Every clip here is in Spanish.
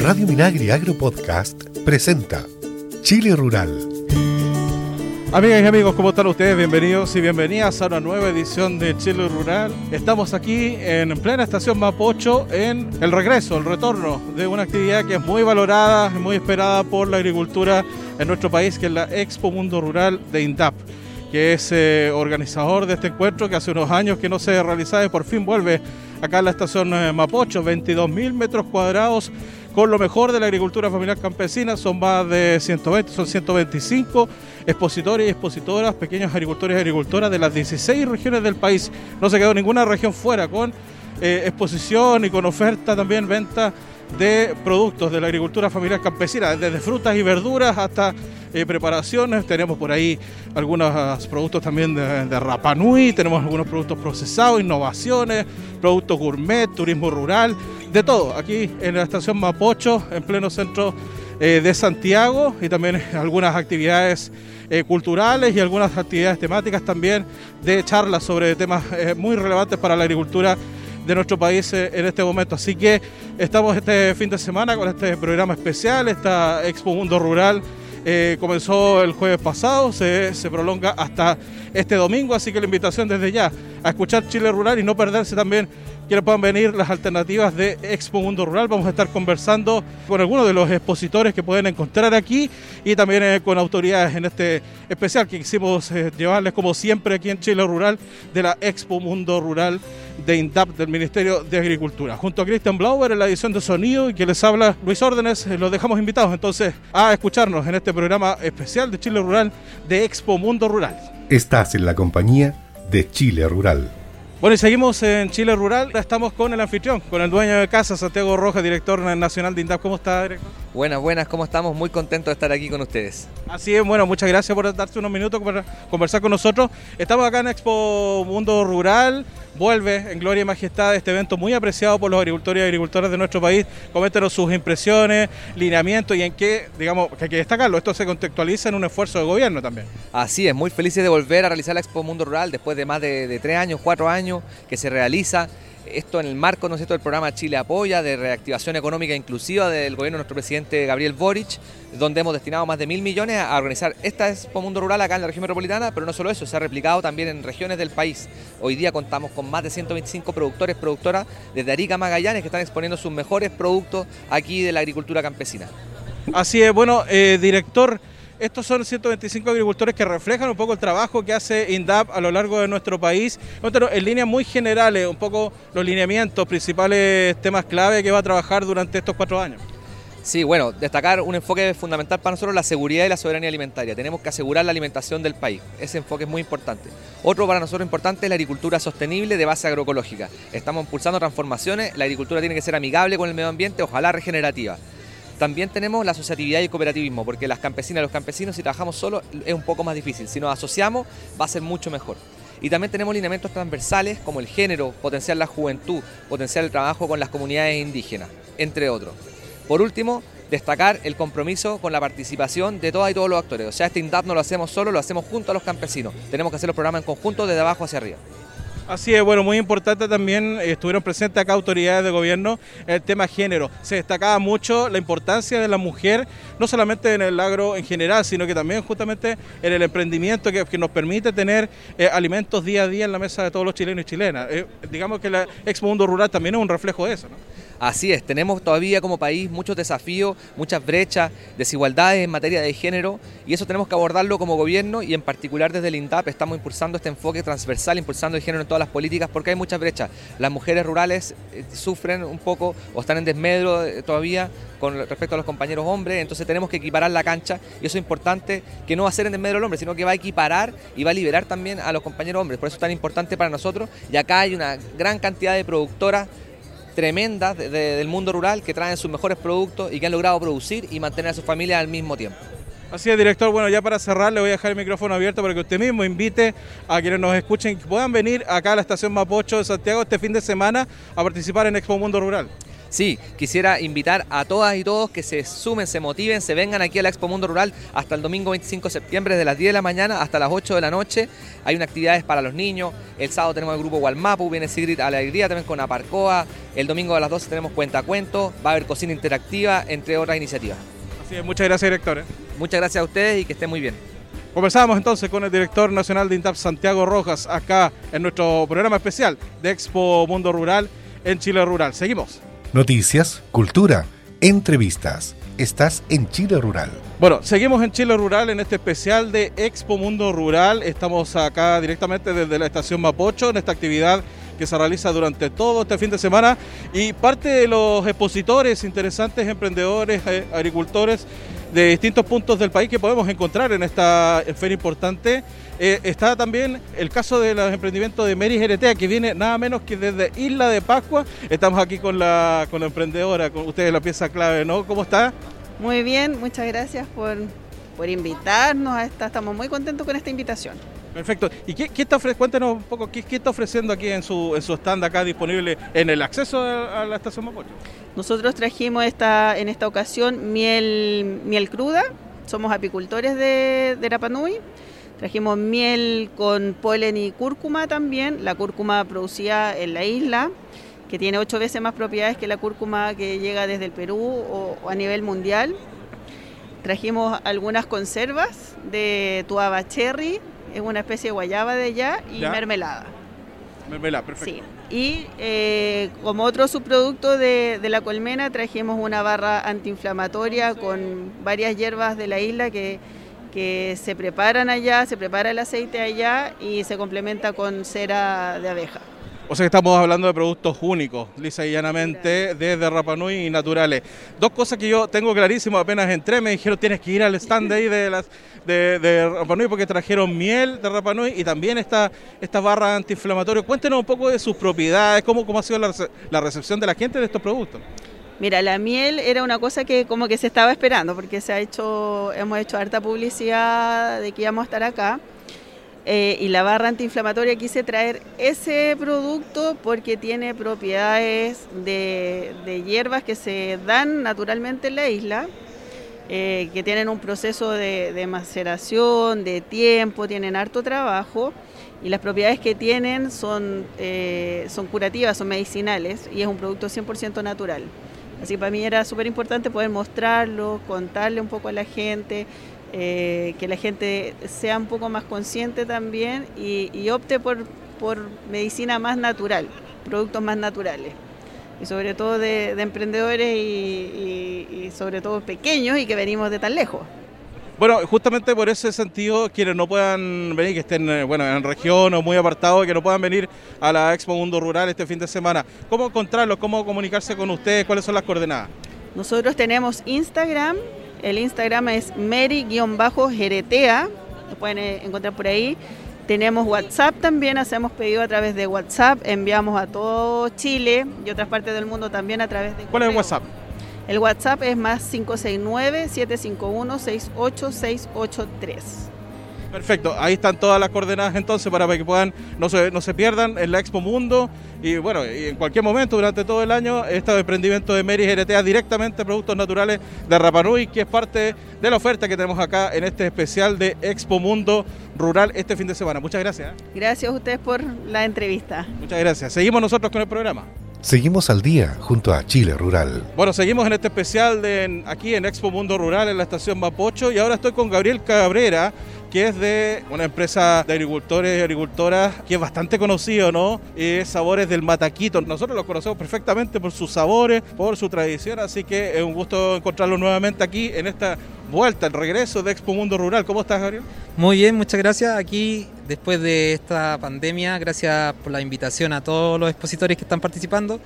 Radio Minagri Agro Podcast presenta Chile Rural. Amigas y amigos, ¿cómo están ustedes? Bienvenidos y bienvenidas a una nueva edición de Chile Rural. Estamos aquí en plena estación Mapocho en el regreso, el retorno de una actividad que es muy valorada, muy esperada por la agricultura en nuestro país, que es la Expo Mundo Rural de INDAP que es eh, organizador de este encuentro que hace unos años que no se realizaba y por fin vuelve acá en la estación eh, Mapocho, 22 mil metros cuadrados con lo mejor de la agricultura familiar campesina, son más de 120, son 125 expositores y expositoras, pequeños agricultores y agricultoras de las 16 regiones del país. No se quedó ninguna región fuera con eh, exposición y con oferta también, venta de productos de la agricultura familiar campesina, desde frutas y verduras hasta eh, preparaciones. Tenemos por ahí algunos productos también de, de Rapanui, tenemos algunos productos procesados, innovaciones, productos gourmet, turismo rural, de todo. Aquí en la estación Mapocho, en pleno centro eh, de Santiago y también algunas actividades eh, culturales y algunas actividades temáticas también de charlas sobre temas muy relevantes para la agricultura de nuestro país en este momento. Así que estamos este fin de semana con este programa especial, esta Expo Mundo Rural. Eh, comenzó el jueves pasado, se, se, prolonga hasta este domingo, así que la invitación desde ya a escuchar Chile Rural y no perderse también que puedan venir las alternativas de Expo Mundo Rural. Vamos a estar conversando con algunos de los expositores que pueden encontrar aquí y también eh, con autoridades en este especial que quisimos eh, llevarles como siempre aquí en Chile Rural de la Expo Mundo Rural de INDAP del Ministerio de Agricultura. Junto a Christian Blauer en la edición de sonido y que les habla Luis Órdenes, eh, los dejamos invitados entonces a escucharnos en este programa especial de Chile Rural de Expo Mundo Rural. Estás en la compañía de Chile Rural. Bueno, y seguimos en Chile Rural. Estamos con el anfitrión, con el dueño de casa, Santiago Rojas, director nacional de INDAP. ¿Cómo está, director? Buenas, buenas, ¿cómo estamos? Muy contentos de estar aquí con ustedes. Así es, bueno, muchas gracias por darse unos minutos para conversar con nosotros. Estamos acá en Expo Mundo Rural. Vuelve en gloria y majestad este evento muy apreciado por los agricultores y agricultoras de nuestro país. Coméntenos sus impresiones, lineamientos y en qué, digamos, que hay que destacarlo. Esto se contextualiza en un esfuerzo de gobierno también. Así es, muy felices de volver a realizar la Expo Mundo Rural después de más de, de tres años, cuatro años que se realiza esto en el marco ¿no es del programa Chile Apoya de reactivación económica inclusiva del gobierno de nuestro presidente Gabriel Boric, donde hemos destinado más de mil millones a organizar esta Expo Mundo Rural acá en la región metropolitana, pero no solo eso, se ha replicado también en regiones del país. Hoy día contamos con más de 125 productores, productoras desde Arica Magallanes que están exponiendo sus mejores productos aquí de la agricultura campesina. Así es, bueno, eh, director. Estos son 125 agricultores que reflejan un poco el trabajo que hace INDAP a lo largo de nuestro país. En líneas muy generales, un poco los lineamientos, principales temas clave que va a trabajar durante estos cuatro años. Sí, bueno, destacar un enfoque fundamental para nosotros, la seguridad y la soberanía alimentaria. Tenemos que asegurar la alimentación del país. Ese enfoque es muy importante. Otro para nosotros importante es la agricultura sostenible de base agroecológica. Estamos impulsando transformaciones. La agricultura tiene que ser amigable con el medio ambiente, ojalá regenerativa. También tenemos la asociatividad y el cooperativismo, porque las campesinas y los campesinos, si trabajamos solos, es un poco más difícil. Si nos asociamos, va a ser mucho mejor. Y también tenemos lineamientos transversales como el género, potenciar la juventud, potenciar el trabajo con las comunidades indígenas, entre otros. Por último, destacar el compromiso con la participación de todas y todos los actores. O sea, este INDAP no lo hacemos solo, lo hacemos junto a los campesinos. Tenemos que hacer los programas en conjunto desde abajo hacia arriba. Así es, bueno, muy importante también, eh, estuvieron presentes acá autoridades de gobierno, el tema género. Se destacaba mucho la importancia de la mujer, no solamente en el agro en general, sino que también justamente en el emprendimiento que, nos permite tener eh, alimentos día a día en la mesa de todos los chilenos y chilenas. Eh, digamos que la Expo Mundo Rural también es un reflejo de eso, ¿no? Así es, tenemos todavía como país muchos desafíos, muchas brechas, desigualdades en materia de género y eso tenemos que abordarlo como gobierno y en particular desde el INDAP estamos impulsando este enfoque transversal, impulsando el género en todas las políticas porque hay muchas brechas. Las mujeres rurales eh, sufren un poco o están en desmedro eh, todavía con respecto a los compañeros hombres, entonces tenemos que equiparar la cancha y eso es importante que no va a ser en desmedro el hombre, sino que va a equiparar y va a liberar también a los compañeros hombres. Por eso es tan importante para nosotros y acá hay una gran cantidad de productoras tremendas de, de, del mundo rural que traen sus mejores productos y que han logrado producir y mantener a su familia al mismo tiempo. Así es, director. Bueno, ya para cerrar le voy a dejar el micrófono abierto para que usted mismo invite a quienes nos escuchen que puedan venir acá a la estación Mapocho de Santiago este fin de semana a participar en Expo Mundo Rural. Sí, quisiera invitar a todas y todos que se sumen, se motiven, se vengan aquí a la Expo Mundo Rural hasta el domingo 25 de septiembre, de las 10 de la mañana hasta las 8 de la noche. Hay unas actividades para los niños. El sábado tenemos el grupo Walmapu, viene Sigrid a la Alegría también con Aparcoa. El domingo a las 12 tenemos Cuenta Cuento, va a haber cocina interactiva, entre otras iniciativas. Así es, muchas gracias, director. ¿eh? Muchas gracias a ustedes y que estén muy bien. Conversábamos entonces con el director nacional de INTAP, Santiago Rojas, acá en nuestro programa especial de Expo Mundo Rural en Chile Rural. Seguimos. Noticias, cultura, entrevistas. Estás en Chile Rural. Bueno, seguimos en Chile Rural en este especial de Expo Mundo Rural. Estamos acá directamente desde la estación Mapocho en esta actividad que se realiza durante todo este fin de semana y parte de los expositores interesantes, emprendedores, eh, agricultores de distintos puntos del país que podemos encontrar en esta feria importante. Eh, está también el caso de los emprendimientos de Mary Geretea, que viene nada menos que desde Isla de Pascua. Estamos aquí con la, con la emprendedora, con ustedes la pieza clave, ¿no? ¿Cómo está? Muy bien, muchas gracias por, por invitarnos a esta. Estamos muy contentos con esta invitación. Perfecto. ¿Y qué, está ofreciendo? Cuéntenos un poco, ¿qué, ¿qué, está ofreciendo aquí en su, en su stand acá disponible en el acceso a, a la estación Mapocho? Nosotros trajimos esta, en esta ocasión miel, miel cruda, somos apicultores de, de Rapanui. Trajimos miel con polen y cúrcuma también, la cúrcuma producida en la isla, que tiene ocho veces más propiedades que la cúrcuma que llega desde el Perú o, o a nivel mundial. Trajimos algunas conservas de tuaba cherry, es una especie de guayaba de allá, y ¿Ya? mermelada. Mermelada, perfecto. Sí. Y eh, como otro subproducto de, de, la colmena trajimos una barra antiinflamatoria con varias hierbas de la isla que, que, se preparan allá, se prepara el aceite allá y se complementa con cera de abeja. O sea que estamos hablando de productos únicos, lisa y llanamente, desde Rapanui y naturales. Dos cosas que yo tengo clarísimo, apenas entré, me dijeron tienes que ir al stand ahí de, las, de, de porque trajeron miel de Rapanui y también esta, esta barra antiinflamatoria. Cuéntenos un poco de sus propiedades, cómo, cómo ha sido la, la recepción de la gente de estos productos. Mira, la miel era una cosa que como que se estaba esperando porque se ha hecho, hemos hecho harta publicidad de que íbamos a estar acá. Eh, y la barra antiinflamatoria quise traer ese producto porque tiene propiedades de, de hierbas que se dan naturalmente en la isla, eh, que tienen un proceso de, maceración, de tiempo, tienen harto trabajo y las propiedades que tienen son, eh, son curativas, son medicinales y es un producto 100% natural. Así para mí era súper importante poder mostrarlo, contarle un poco a la gente, eh, que la gente sea un poco más consciente también y, y opte por, por, medicina más natural, productos más naturales. Y sobre todo de, de emprendedores y, y, y, sobre todo pequeños y que venimos de tan lejos. Bueno, justamente por ese sentido, quienes no puedan venir, que estén eh, bueno, en región o muy apartados, que no puedan venir a la Expo Mundo Rural este fin de semana, ¿cómo encontrarlos? ¿Cómo comunicarse con ustedes? ¿Cuáles son las coordenadas? Nosotros tenemos Instagram, el Instagram es Mary-Geretea, lo pueden encontrar por ahí. Tenemos WhatsApp también, hacemos pedido a través de WhatsApp, enviamos a todo Chile y otras partes del mundo también a través de. ¿Cuál es el WhatsApp? El WhatsApp es más 569-751-68683. Perfecto, ahí están todas las coordenadas entonces para que puedan, no se, no se pierdan en la Expo Mundo y bueno, y en cualquier momento durante todo el año este emprendimiento de Mary Geretea directamente productos naturales de Rapanui, que es parte de la oferta que tenemos acá en este especial de Expo Mundo Rural este fin de semana. Muchas gracias. ¿eh? Gracias a ustedes por la entrevista. Muchas gracias. Seguimos nosotros con el programa. Seguimos al día junto a Chile Rural. Bueno, seguimos en este especial de aquí en Expo Mundo Rural en la estación Mapocho y ahora estoy con Gabriel Cabrera, que es de una empresa de agricultores y agricultoras que es bastante conocido, ¿no? Es Sabores del Mataquito. Nosotros lo conocemos perfectamente por sus sabores, por su tradición, así que es un gusto encontrarlo nuevamente aquí en esta vuelta, el regreso de Expo Mundo Rural. ¿Cómo estás, Gabriel? Muy bien, muchas gracias. Aquí, después de esta pandemia, gracias por la invitación a todos los expositores que están participando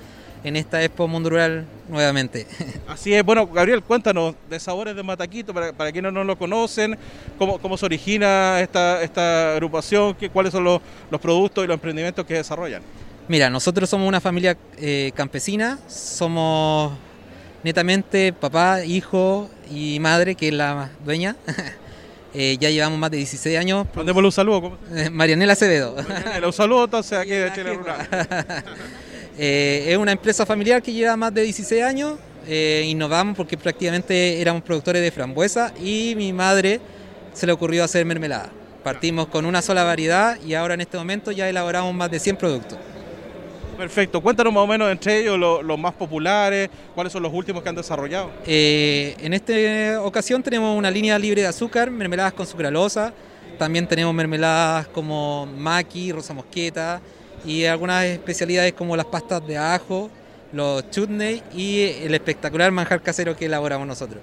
en esta Expo Mundo Rural nuevamente. Así es, bueno, Gabriel, cuéntanos de Sabores de Mataquito, para, para quienes no lo conocen, cómo, cómo se origina esta, esta agrupación, qué, cuáles son los, los, productos y los emprendimientos que desarrollan. Mira, nosotros somos una familia eh, campesina, somos netamente papá, hijo y madre, que es la dueña. Eh, ya llevamos más de 16 años. Mandémosle un saludo. Eh, Marianela Acevedo. Marianela, un saludo entonces aquí de Chile Rural. Eh, es una empresa familiar que lleva más de 16 años. Eh, innovamos porque prácticamente éramos productores de frambuesa y mi madre se le ocurrió hacer mermelada. Partimos con una sola variedad y ahora en este momento ya elaboramos más de 100 productos. Perfecto, cuéntanos más o menos entre ellos los, los más populares, cuáles son los últimos que han desarrollado. Eh, en esta ocasión tenemos una línea libre de azúcar, mermeladas con sucralosa, también tenemos mermeladas como maqui, rosa mosqueta y algunas especialidades como las pastas de ajo, los chutney y el espectacular manjar casero que elaboramos nosotros.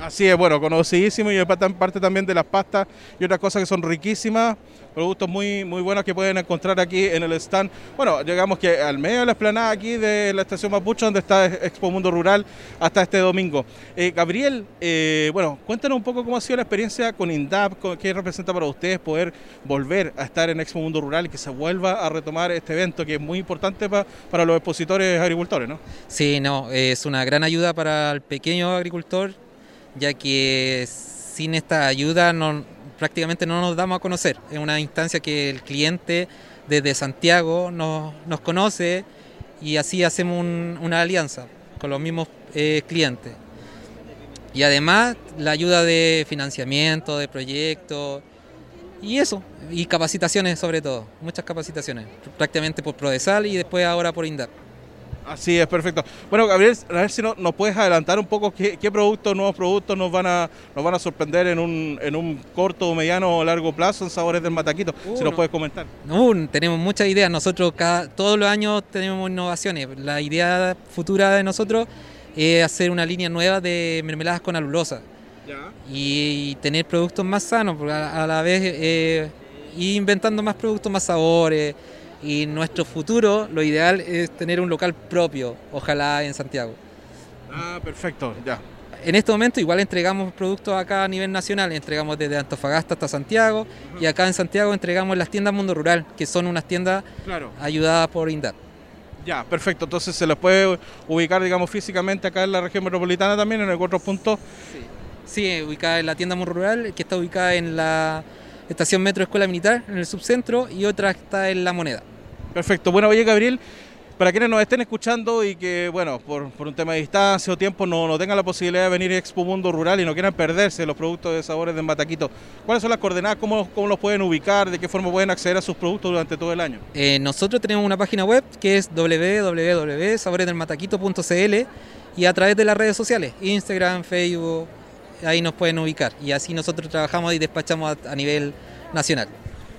Así es, bueno, conocidísimo y parte también de las pastas y otras cosas que son riquísimas, productos muy, muy buenos que pueden encontrar aquí en el stand. Bueno, llegamos que al medio de la esplanada aquí de la estación Mapucho, donde está Expo Mundo Rural, hasta este domingo. Eh, Gabriel, eh, bueno, cuéntanos un poco cómo ha sido la experiencia con INDAP, qué representa para ustedes poder volver a estar en Expo Mundo Rural y que se vuelva a retomar este evento que es muy importante para los expositores agricultores, ¿no? Sí, no, es una gran ayuda para el pequeño agricultor ya que sin esta ayuda no, prácticamente no nos damos a conocer. Es una instancia que el cliente desde Santiago nos, nos conoce y así hacemos una alianza con los mismos eh, clientes. Y además la ayuda de financiamiento, de proyectos y eso, y capacitaciones sobre todo, muchas capacitaciones, prácticamente por Prodesal y después ahora por INDAP. Así es, perfecto. Bueno, Gabriel, a ver si no, nos puedes adelantar un poco qué, productos, nuevos productos nos van a, nos van a sorprender en un, en un corto, mediano o largo plazo en Sabores del Mataquito. si nos puedes comentar. No, tenemos muchas ideas. Nosotros cada, todos los años tenemos innovaciones. La idea futura de nosotros es hacer una línea nueva de mermeladas con alulosa. Y, tener productos más sanos, a, la vez eh, inventando más productos, más sabores y nuestro futuro, lo ideal es tener un local propio, ojalá en Santiago. Ah, perfecto, ya. En este momento igual entregamos productos acá a nivel nacional, entregamos desde Antofagasta hasta Santiago y acá en Santiago entregamos las tiendas Mundo Rural, que son unas tiendas ayudadas por INDAP. Ya, perfecto. Entonces se los puede ubicar, digamos, físicamente acá en la región metropolitana también, en el otro punto. Sí. sí, ubicada en la tienda Mundo Rural, que está ubicada en la estación Metro Escuela Militar en el subcentro y otra está en La Moneda. Perfecto. Bueno, oye Gabriel, para quienes nos estén escuchando y que, bueno, por, un tema de distancia o tiempo no, no tengan la posibilidad de venir a Expo Mundo Rural y no quieran perderse los productos de sabores de Mataquito, ¿cuáles son las coordenadas? ¿Cómo, cómo los pueden ubicar? ¿De qué forma pueden acceder a sus productos durante todo el año? Eh, nosotros tenemos una página web que es www.saboresdelmataquito.cl y a través de las redes sociales, Instagram, Facebook, ahí nos pueden ubicar. Y así nosotros trabajamos y despachamos a, nivel nacional.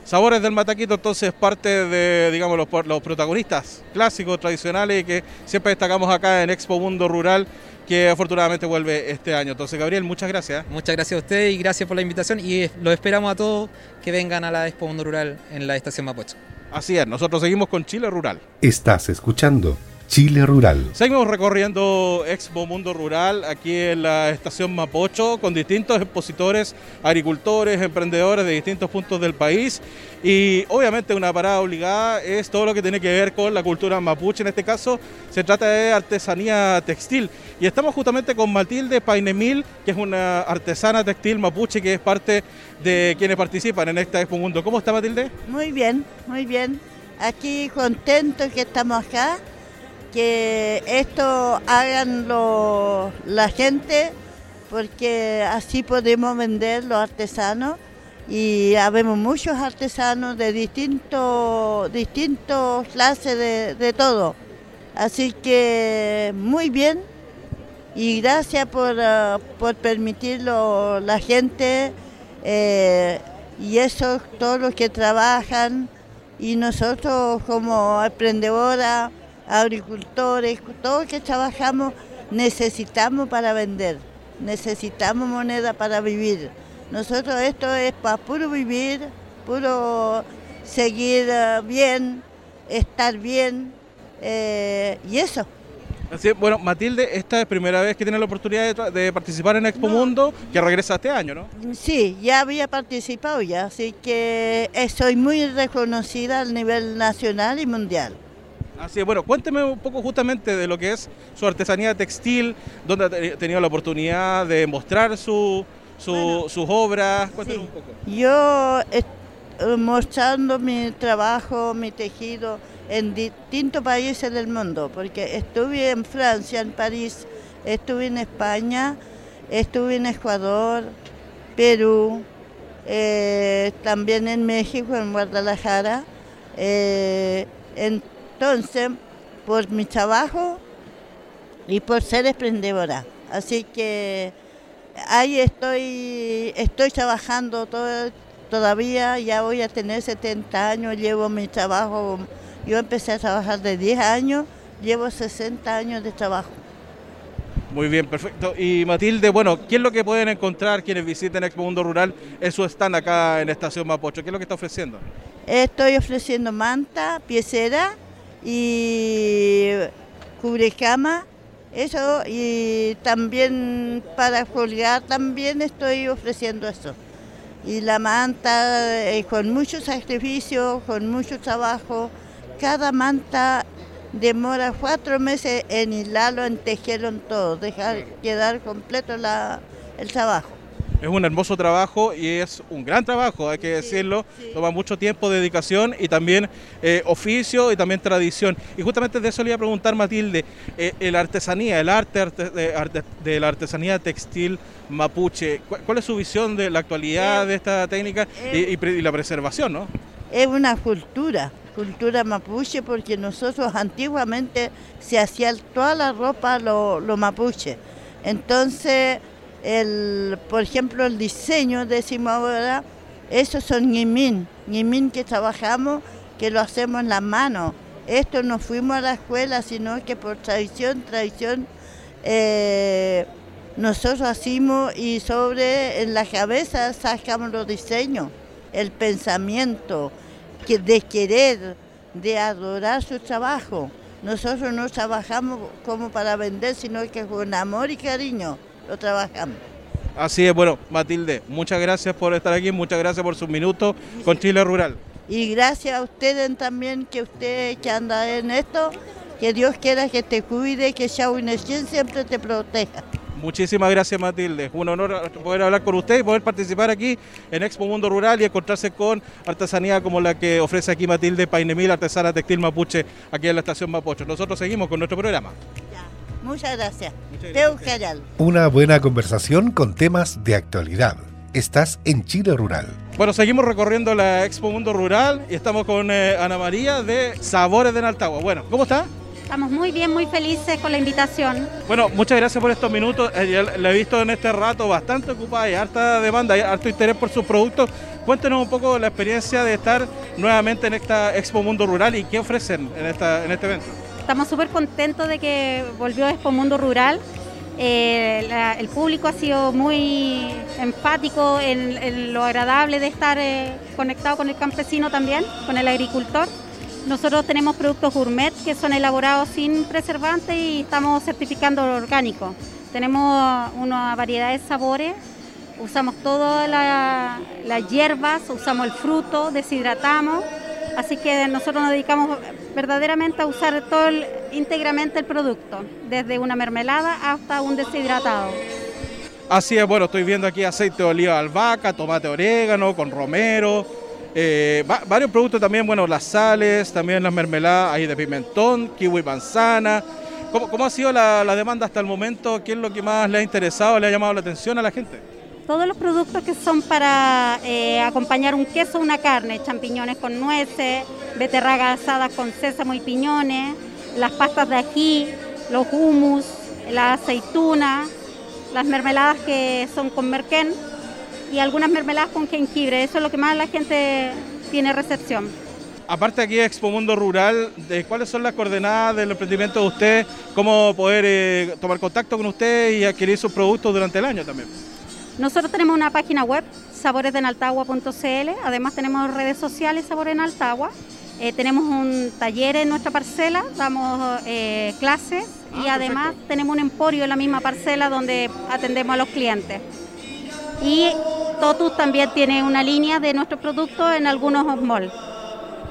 Sabores del Mataquito, entonces, parte de, digamos, los, los protagonistas clásicos, tradicionales, y que siempre destacamos acá en Expo Mundo Rural, que afortunadamente vuelve este año. Entonces, Gabriel, muchas gracias. Muchas gracias a usted y gracias por la invitación. Y los esperamos a todos que vengan a la Expo Mundo Rural en la estación Mapocho. Así es, nosotros seguimos con Chile Rural. Estás escuchando Chile Rural. Seguimos recorriendo Expo Mundo Rural aquí en la estación Mapocho con distintos expositores, agricultores, emprendedores de distintos puntos del país y obviamente una parada obligada es todo lo que tiene que ver con la cultura mapuche. En este caso se trata de artesanía textil y estamos justamente con Matilde Painemil, que es una artesana textil mapuche que es parte de quienes participan en esta Expo Mundo. ¿Cómo está Matilde? Muy bien, muy bien. Aquí contentos que estamos acá que esto hagan la gente porque así podemos vender los artesanos y habemos muchos artesanos de distintos distintos clases de, todo. Así que muy bien y gracias por, uh, por permitirlo la gente eh, y eso todos los que trabajan y nosotros como emprendedoras agricultores, todos que trabajamos, necesitamos para vender, necesitamos moneda para vivir. Nosotros esto es para puro vivir, puro seguir eh, bien, estar bien eh, y eso. Así, bueno, Matilde, esta es primera vez que tiene la oportunidad de, participar en Expo Mundo, que regresa este año, ¿no? Sí, ya había participado ya, así que soy muy reconocida a nivel nacional y mundial. Así es, bueno, cuénteme un poco justamente de lo que es su artesanía textil, donde ha tenido la oportunidad de mostrar su, sus obras. Cuénteme un poco. Yo eh, mostrando mi trabajo, mi tejido en distintos países del mundo, porque estuve en Francia, en París, estuve en España, estuve en Ecuador, Perú, eh, también en México, en Guadalajara. Eh, entonces, por mi trabajo y por ser emprendedora. Así que ahí estoy, estoy trabajando todo, todavía, ya voy a tener 70 años, llevo mi trabajo, yo empecé a trabajar de 10 años, llevo 60 años de trabajo. Muy bien, perfecto. Y Matilde, bueno, ¿qué es lo que pueden encontrar quienes visiten Expo Mundo Rural su stand acá en Estación Mapocho? ¿Qué es lo que está ofreciendo? Estoy ofreciendo manta, piecera y cubrecama, eso, y también para colgar también estoy ofreciendo eso. Y la manta eh, con mucho sacrificio, con mucho trabajo, cada manta demora cuatro meses en hilarlo, en tejerlo, todo, dejar quedar completo la, el trabajo. Es un hermoso trabajo y es un gran trabajo, hay que decirlo. Toma mucho tiempo, dedicación y también eh, oficio y también tradición. Y justamente de eso le iba a preguntar, Matilde, eh, la artesanía, el arte, de, la artesanía textil mapuche, ¿cuál, es su visión de la actualidad de esta técnica y, la preservación? ¿no? Es una cultura, cultura mapuche, porque nosotros antiguamente se hacía toda la ropa lo, lo mapuche. Entonces el, por ejemplo, el diseño, decimos ahora, esos son ñimín, ñimín que trabajamos, que lo hacemos en la mano. Esto no fuimos a la escuela, sino que por tradición, tradición, eh, nosotros hacemos y sobre en la cabeza sacamos los diseños, el pensamiento que de querer, de adorar su trabajo. Nosotros no trabajamos como para vender, sino que con amor y cariño lo trabajamos. Así es, bueno, Matilde, muchas gracias por estar aquí, muchas gracias por sus minutos con Chile Rural. Y gracias a ustedes también, que usted que anda en esto, que Dios quiera que te cuide, que Shawineshien siempre te proteja. Muchísimas gracias Matilde, un honor poder hablar con usted y poder participar aquí en Expo Mundo Rural y encontrarse con artesanía como la que ofrece aquí Matilde Painemil, artesana textil mapuche, aquí en la estación Mapocho. Nosotros seguimos con nuestro programa. Muchas gracias. Una buena conversación con temas de actualidad. Estás en Chile Rural. Bueno, seguimos recorriendo la Expo Mundo Rural y estamos con eh, Ana María de Sabores de Naltagua. Bueno, ¿cómo está? Estamos muy bien, muy felices con la invitación. Bueno, muchas gracias por estos minutos. Eh, la he visto en este rato bastante ocupada y harta demanda, y harto interés por sus productos. Cuéntenos un poco la experiencia de estar nuevamente en esta Expo Mundo Rural y qué ofrecen en, esta, en este evento. Estamos súper contentos de que volvió Expo Mundo Rural. Eh, el público ha sido muy enfático en, lo agradable de estar eh, conectado con el campesino también, con el agricultor. Nosotros tenemos productos gourmet que son elaborados sin preservantes y estamos certificando lo orgánico. Tenemos una variedad de sabores, usamos todas las hierbas, usamos el fruto, deshidratamos Así que nosotros nos dedicamos verdaderamente a usar todo íntegramente el producto, desde una mermelada hasta un deshidratado. Así es, bueno, estoy viendo aquí aceite de oliva de albahaca, tomate orégano, con romero, eh, varios productos también, bueno, las sales, también las mermeladas ahí de pimentón, kiwi manzana. ¿Cómo, ha sido la, la demanda hasta el momento? ¿Qué es lo que más le ha interesado, le ha llamado la atención a la gente? Todos los productos que son para eh, acompañar un queso una carne, champiñones con nueces, beterragas asadas con sésamo y piñones, las pastas de ají, los hummus, la aceituna, las mermeladas que son con merquén y algunas mermeladas con jengibre. Eso es lo que más la gente tiene recepción. Aparte aquí Expo Mundo Rural, ¿cuáles son las coordenadas del emprendimiento de usted? ¿Cómo poder eh, tomar contacto con usted y adquirir sus productos durante el año también? Nosotros tenemos una página web, saboresdenaltagua.cl, además tenemos redes sociales Sabores en Altagua, eh, tenemos un taller en nuestra parcela, damos eh, clases y ah, además tenemos un emporio en la misma parcela donde atendemos a los clientes. Y Totus también tiene una línea de nuestros productos en algunos malls.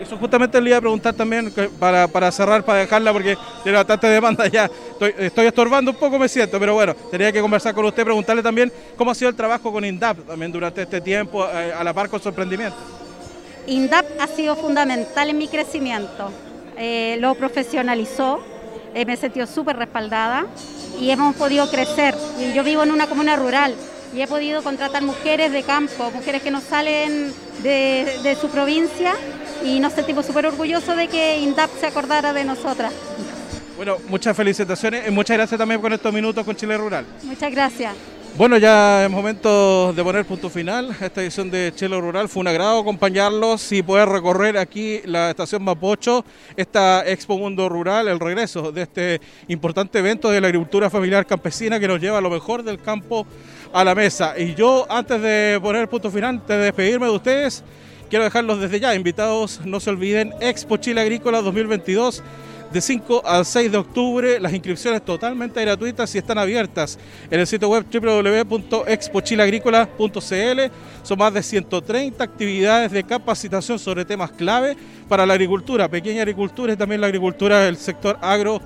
Eso justamente le iba a preguntar también para, cerrar, para dejarla, porque tiene bastante demanda ya. Estoy, estorbando un poco, me siento, pero bueno, tenía que conversar con usted, preguntarle también cómo ha sido el trabajo con INDAP también durante este tiempo, eh, a la par con su emprendimiento. INDAP ha sido fundamental en mi crecimiento. eh, lo profesionalizó, eh, me sentido súper respaldada y hemos podido crecer. Yo vivo en una comuna rural y he podido contratar mujeres de campo, mujeres que no salen de, de su provincia y nos sentimos súper orgullosos de que INDAP se acordara de nosotras. Bueno, muchas felicitaciones y muchas gracias también por estos minutos con Chile Rural. Muchas gracias. Bueno, ya es momento de poner punto final a esta edición de Chelo Rural. Fue un agrado acompañarlos y poder recorrer aquí la estación Mapocho, esta Expo Mundo Rural, el regreso de este importante evento de la agricultura familiar campesina que nos lleva a lo mejor del campo a la mesa. Y yo, antes de poner punto final, antes de despedirme de ustedes, quiero dejarlos desde ya invitados. No se olviden, Expo Chile Agrícola 2022 de 5 al 6 de octubre. Las inscripciones totalmente gratuitas y están abiertas en el sitio web www.expochileagrícola.cl. Son más de 130 actividades de capacitación sobre temas clave para la agricultura, pequeña agricultura y también la agricultura del sector agro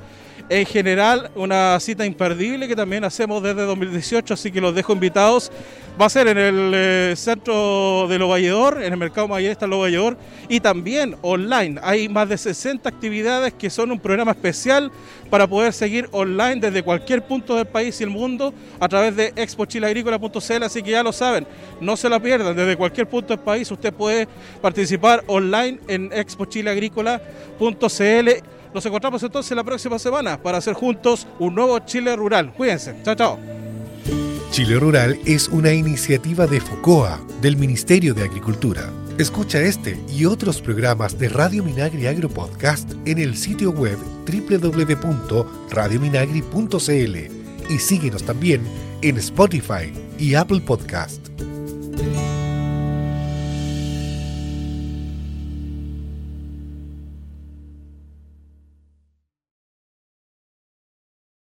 en general, una cita imperdible que también hacemos desde 2018, así que los dejo invitados. Va a ser en el eh, centro de Lovalledor, en el mercado mayorista Lovalledor, y también online. Hay más de 60 actividades que son un programa especial para poder seguir online desde cualquier punto del país y el mundo a través de expochileagrícola.cl, así que ya lo saben, no se la pierdan, desde cualquier punto del país usted puede participar online en expochileagrícola.cl nos encontramos entonces la próxima semana para hacer juntos un nuevo Chile Rural. Cuídense. Chao, chao. Chile Rural es una iniciativa de FOCOA, del Ministerio de Agricultura. Escucha este y otros programas de Radio Minagri Agro Podcast en el sitio web www.radiominagri.cl y síguenos también en Spotify y Apple Podcast.